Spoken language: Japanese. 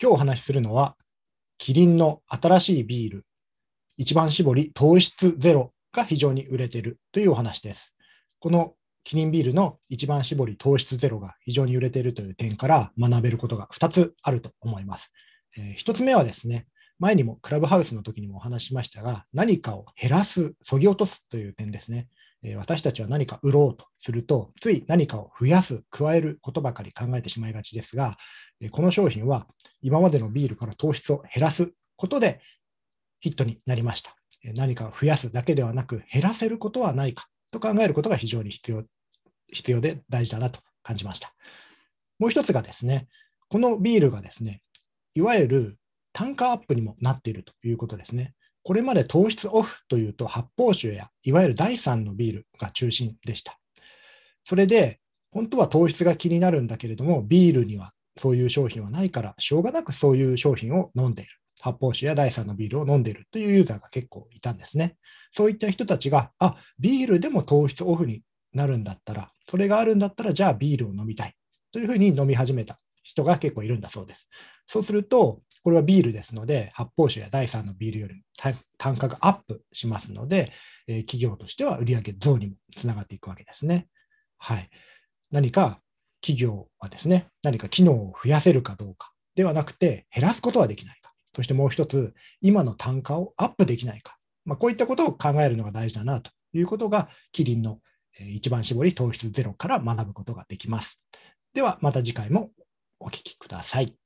今日お話しするのは、キリンの新しいビール、一番搾り糖質ゼロが非常に売れているというお話です。このキリンビールの一番搾り糖質ゼロが非常に売れているという点から学べることが2つあると思います。え、1つ目はですね、前にもクラブハウスの時にもお話しましたが、何かを減らす、そぎ落とすという点ですね。え、私たちは何か売ろうとすると、つい何かを増やす、加えることばかり考えてしまいがちですが、え、この商品は今までのビールから糖質を減らすことでヒットになりました。何かを増やすだけではなく、減らせることはないかと考えることが非常に必要必要で大事だなと感じました。もう一つがですね、このビールがですね、いわゆる単価アップにもなっているということですね。これまで糖質オフというと発泡酒やいわゆる第3のビールが中心でした。それで本当は糖質が気になるんだけれども、ビールにはそういう商品はないから、しょうがなくそういう商品を飲んでいる。発泡酒や第3のビールを飲んでいるというユーザーが結構いたんですね。そういった人たちが、あ、ビールでも糖質オフになるんだったら、それがあるんだったら、じゃあビールを飲みたいというふうに飲み始めた人が結構いるんだそうです。そうすると、これはビールですので、発泡酒や第3のビールよりも単価がアップしますので、え、企業としては売上増にもつながっていくわけですね。はい。何か企業はですね、何か機能を増やせるかどうかではなくて、減らすことはできないか。そしてもう一つ、今の単価をアップできないか。まあ、こういったことを考えるのが大事だなということが、キリンの一番搾り糖質ゼロから学ぶことができます。ではまた次回もお聞きください。